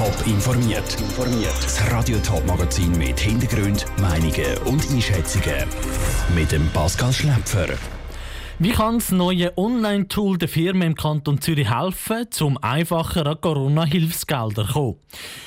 Top informiert. Das Radio Top Magazin mit Hintergrund, Meinungen und Einschätzungen mit dem Pascal Schläpfer. Wie kann das neue Online-Tool der Firmen im Kanton Zürich helfen, zum einfacher an Corona-Hilfsgelder zu kommen?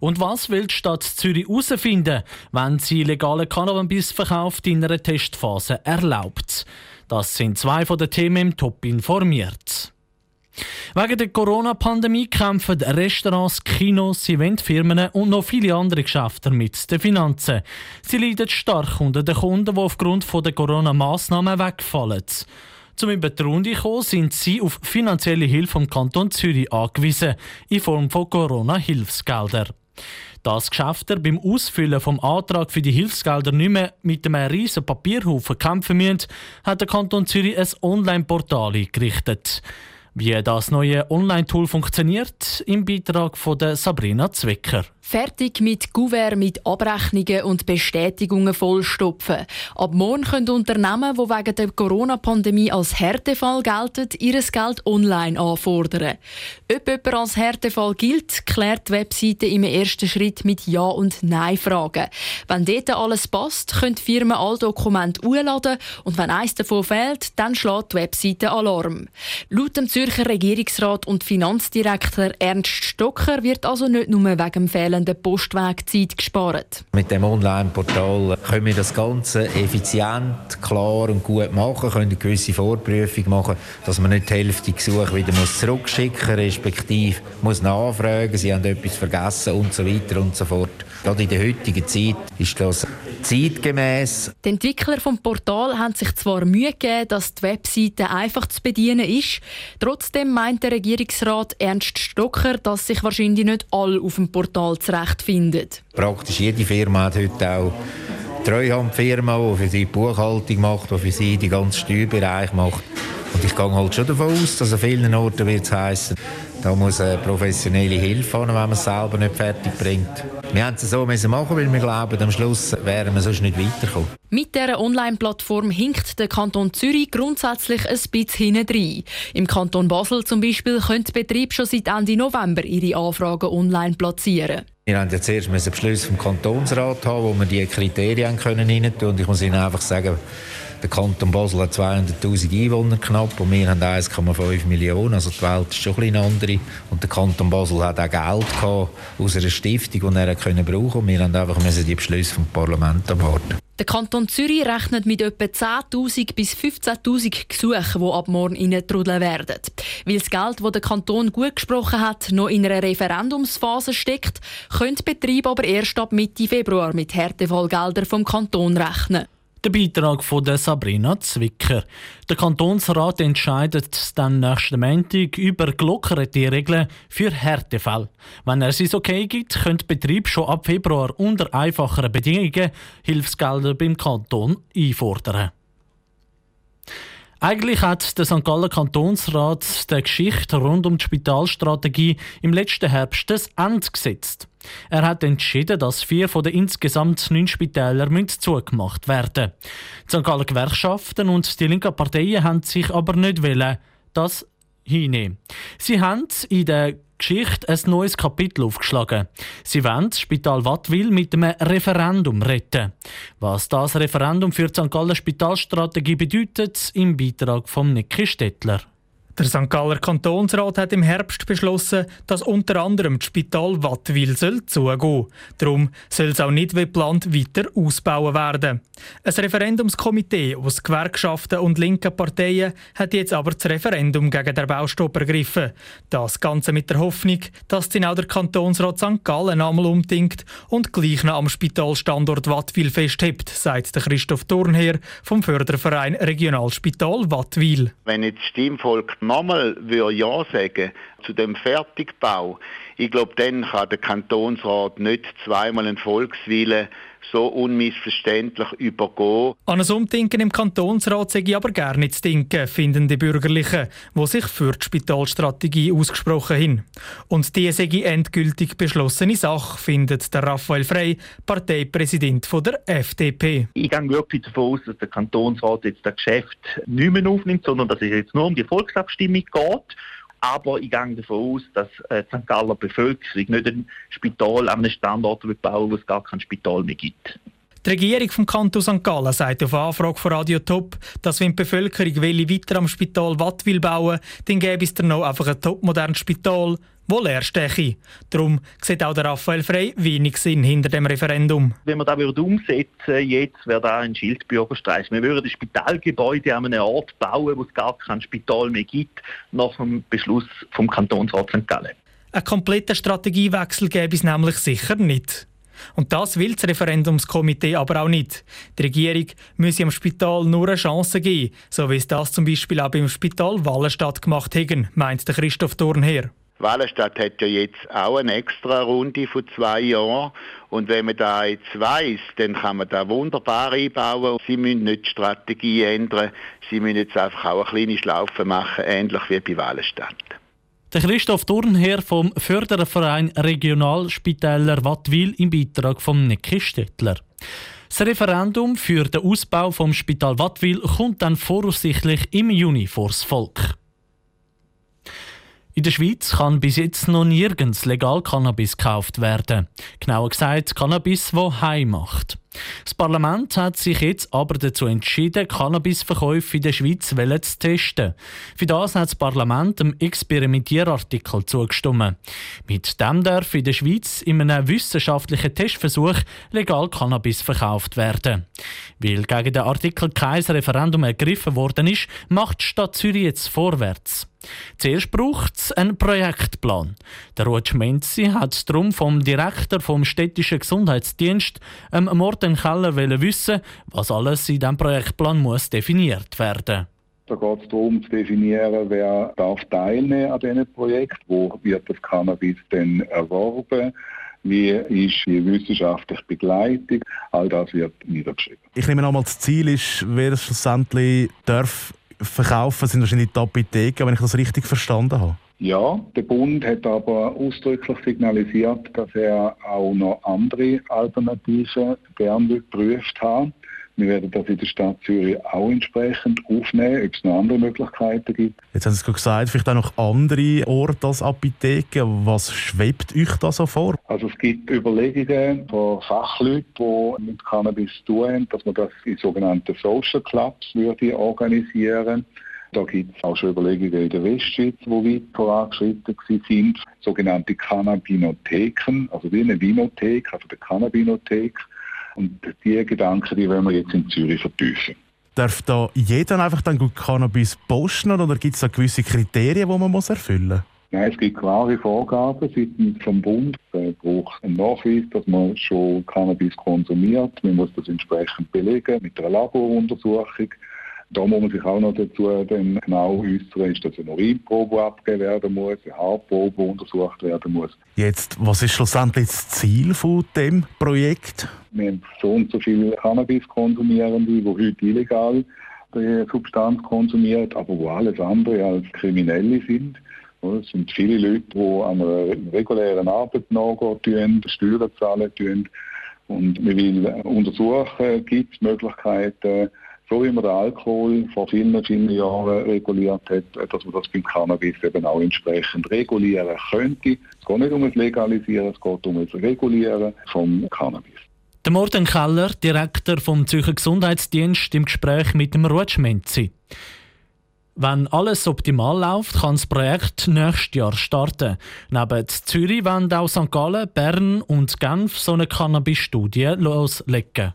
Und was will die Stadt Zürich herausfinden, wenn sie legale Cannabisverkauf in einer Testphase erlaubt? Das sind zwei von den Themen im Top informiert. Wegen der Corona-Pandemie kämpfen Restaurants, Kinos, Eventfirmen und noch viele andere Geschäfte mit den Finanzen. Sie leiden stark unter den Kunden, die aufgrund der Corona-Massnahmen wegfallen. Zum über die kommen, sind sie auf finanzielle Hilfe vom Kanton Zürich angewiesen, in Form von Corona-Hilfsgelder. Dass Geschäfte beim Ausfüllen vom Antrag für die Hilfsgelder nicht mehr mit einem riesen Papierhaufen kämpfen müssen, hat der Kanton Zürich ein Online-Portal eingerichtet. Wie das neue Online-Tool funktioniert, im Beitrag von Sabrina Zwicker. Fertig mit Gouverne mit Abrechnungen und Bestätigungen vollstopfen. Ab morgen können Unternehmen, die wegen der Corona-Pandemie als Härtefall gelten, ihr Geld online anfordern. Ob jemand als Härtefall gilt, klärt die Webseite im ersten Schritt mit Ja- und Nein-Fragen. Wenn dort alles passt, können Firmen alle Dokumente hochladen und wenn eins davon fehlt, dann schlägt die Webseite Alarm. Laut dem Zürcher Regierungsrat und Finanzdirektor Ernst Stocker wird also nicht nur wegen dem Fehler fehlenden Postwegzeit gespart. Mit dem Online-Portal können wir das Ganze effizient, klar und gut machen, können eine gewisse Vorprüfung machen, dass man nicht die Hälfte Gesuche wieder muss zurückschicken respektive muss nachfragen, sie haben etwas vergessen und so weiter und so fort. Gerade in der heutigen Zeit ist das zeitgemäß. Die Entwickler vom Portal haben sich zwar Mühe gegeben, dass die Webseite einfach zu bedienen ist, trotzdem meint der Regierungsrat Ernst Stocker, dass sich wahrscheinlich nicht alle auf dem Portal zurechtfinden. Praktisch jede Firma hat heute auch Treuhandfirma, die für sie die Buchhaltung macht, die für sie den ganzen Steuerbereich macht. Und ich gehe halt schon davon aus, dass an vielen Orten wird es heissen, da muss eine professionelle Hilfe haben, wenn man es selber nicht fertig bringt. Wir haben es so machen, weil wir glauben, am Schluss wären wir sonst nicht weitergekommen. Mit dieser Online-Plattform hinkt der Kanton Zürich grundsätzlich ein bisschen hinein. Im Kanton Basel zum Beispiel können die Betriebe schon seit Ende November ihre Anfragen online platzieren. Wir haben jetzt erst einen Beschluss vom Kantonsrat haben, wo wir diese Kriterien können rein tun. Und ich muss Ihnen einfach sagen, der Kanton Basel hat 200'000 Einwohner knapp und wir haben 1,5 Millionen. Also die Welt ist schon ein bisschen andere. Und der Kanton Basel hat auch Geld gehabt aus einer Stiftung, die er brauchen Und wir haben einfach müssen die Beschlüsse vom Parlament abwarten. Der Kanton Zürich rechnet mit etwa 10.000 bis 15.000 Gesuchen, die ab morgen trudeln werden. Weil das Geld, das der Kanton gut gesprochen hat, noch in einer Referendumsphase steckt, können die Betriebe aber erst ab Mitte Februar mit Härtefallgeldern vom Kanton rechnen. Der Beitrag von der Sabrina Zwicker. Der Kantonsrat entscheidet dann nächsten Montag über gelockerte Regeln für Härtefälle. Wenn er es okay gibt, können Betriebe schon ab Februar unter einfacheren Bedingungen Hilfsgelder beim Kanton einfordern. Eigentlich hat der St. Galler Kantonsrat der Geschichte rund um die Spitalstrategie im letzten Herbst das Ende gesetzt. Er hat entschieden, dass vier von den insgesamt neun Spitälern zugemacht werden Die St. Galler Gewerkschaften und die linken Parteien haben sich aber nicht wollen, das hinnehmen. Sie haben in der Geschichte ein neues Kapitel aufgeschlagen. Sie wollen das Spital Wattwil mit einem Referendum retten. Was das Referendum für die St. Galler Spitalstrategie bedeutet, im Beitrag von Niki Stettler. Der St. Galler Kantonsrat hat im Herbst beschlossen, dass unter anderem das Spital Wattwil soll zugehen. Darum soll es auch nicht wie geplant weiter ausbauen werden. Ein Referendumskomitee aus Gewerkschaften und linken Parteien hat jetzt aber das Referendum gegen den Baustopp ergriffen. Das Ganze mit der Hoffnung, dass dann auch der Kantonsrat St. Gallen einmal umdenkt und gleich noch am Spitalstandort Wattwil festhebt, sagt der Christoph Thurnherr vom Förderverein Regionalspital Wattwil. Wenn jetzt Stimmvolk nochmal Ja sagen zu dem Fertigbau, ich glaube, dann kann der Kantonsrat nicht zweimal einen Volkswillen so unmissverständlich übergehen. An ein Umdenken im Kantonsrat sage ich aber gar nicht zu denken, finden die Bürgerlichen, die sich für die Spitalstrategie ausgesprochen haben. Und die sei endgültig beschlossene Sache, findet der Raphael Frey, Parteipräsident der FDP. Ich gehe wirklich davon aus, dass der Kantonsrat jetzt das Geschäft nicht mehr aufnimmt, sondern dass es jetzt nur um die Volksabstimmung geht Aber ich gehe davon aus, dass äh, die St. Galler Bevölkerung nicht ein Spital an einem Standort bauen wo es gar kein Spital mehr gibt. Die Regierung vom Kanton St. Gallen sagt auf Anfrage von Radio Top, dass wenn die Bevölkerung weiter am Spital Watt will bauen, dann gäbe es dann noch einfach ein topmodernes Spital, wo leer steche. Darum sieht auch der Raphael Frey wenig Sinn hinter dem Referendum. Wenn wir das umsetzen jetzt wäre das ein Schildbürgerstreich. Wir würden das Spitalgebäude an einem Ort bauen, wo es gar kein Spital mehr gibt, nach dem Beschluss vom Kantonsrat St. Gallen. Einen kompletten Strategiewechsel gäbe es nämlich sicher nicht. Und das will das Referendumskomitee aber auch nicht. Die Regierung müsse am Spital nur eine Chance geben, so wie es das zum Beispiel auch beim Spital Wallenstadt gemacht haben, meint der Christoph Thurnherr. Wallenstadt hat ja jetzt auch eine extra Runde von zwei Jahren. Und wenn man da jetzt weiss, dann kann man da wunderbar einbauen. Sie müssen nicht die Strategie ändern. Sie müssen jetzt einfach auch eine kleine Schlaufe machen, ähnlich wie bei Wallenstadt. Der Christoph Thurnherr vom Förderverein Regionalspitäler Wattwil im Beitrag von Nicky Stettler. Das Referendum für den Ausbau vom Spital Wattwil kommt dann voraussichtlich im Juni vors Volk. In der Schweiz kann bis jetzt noch nirgends legal Cannabis gekauft werden. Genauer gesagt Cannabis, wo heim macht. Das Parlament hat sich jetzt aber dazu entschieden, Cannabisverkäufe in der Schweiz zu testen. Für das hat das Parlament einem Experimentierartikel zugestimmt. Mit dem darf in der Schweiz in einem wissenschaftlichen Testversuch legal Cannabis verkauft werden. Weil gegen den Artikel kein Referendum ergriffen worden ist, macht die Stadt Zürich jetzt vorwärts. Zuerst braucht es einen Projektplan. Der Ruud Schmenzi hat darum vom Direktor vom städtischen Gesundheitsdienst, ähm, Morten Keller, wissen, was alles in diesem Projektplan muss definiert werden da geht es darum zu definieren, wer darf teilnehmen an diesem Projekt, wo wird das Cannabis denn erworben, wie ist die wissenschaftliche Begleitung, all das wird niedergeschrieben. Ich nehme nochmal, das Ziel ist, wer es schlussendlich darf verkaufen, sind wahrscheinlich die Apotheken, wenn ich das richtig verstanden habe. Ja, der Bund hat aber ausdrücklich signalisiert, dass er auch noch andere Alternativen gerne geprüft hat. Wir werden das in der Stadt Zürich auch entsprechend aufnehmen, ob es noch andere Möglichkeiten gibt. Jetzt haben Sie es gesagt, vielleicht auch noch andere Orte als Apotheken. Was schwebt euch da so vor? Also es gibt Überlegungen von Fachleuten, die mit Cannabis tun haben, dass man das in sogenannten Social Clubs würde organisieren da gibt es auch schon Überlegungen in der Westschweiz, die weit vorangeschritten sind. Sogenannte Cannabinotheken, also wie eine Vinothek, also der Cannabinothek. Und diese Gedanken, die wollen wir jetzt in Zürich vertiefen. Darf da jeder einfach dann gut Cannabis posten oder gibt es da gewisse Kriterien, die man muss erfüllen muss? Nein, es gibt klare Vorgaben seitens vom Bund. Es braucht einen Nachweis, dass man schon Cannabis konsumiert. Man muss das entsprechend belegen mit einer Laboruntersuchung. Da muss man sich auch noch dazu dann genau äußern, ist, dass eine Urinprobe abgegeben werden muss, eine Haarprobe untersucht werden muss. Jetzt, was ist schlussendlich das Ziel von dem Projekt? Wir haben so und so viele Cannabis-Konsumierende, die heute illegal die Substanz konsumieren, aber wo alles andere als Kriminelle sind. Es sind viele Leute, die an einer regulären Arbeit nachgehen, Steuern zahlen. Und wir will untersuchen, gibt es Möglichkeiten, so wie man den Alkohol vor vielen, vielen Jahren reguliert hat, dass man das beim Cannabis eben auch entsprechend regulieren könnte. Es geht nicht um das Legalisieren, es geht um das Regulieren vom Cannabis. Der Morten Keller, Direktor vom Zürcher Gesundheitsdienst, im Gespräch mit dem Rutschmenzi. Wenn alles optimal läuft, kann das Projekt nächstes Jahr starten. Neben Zürich wollen auch St. Gallen, Bern und Genf so eine Cannabis-Studie loslegen.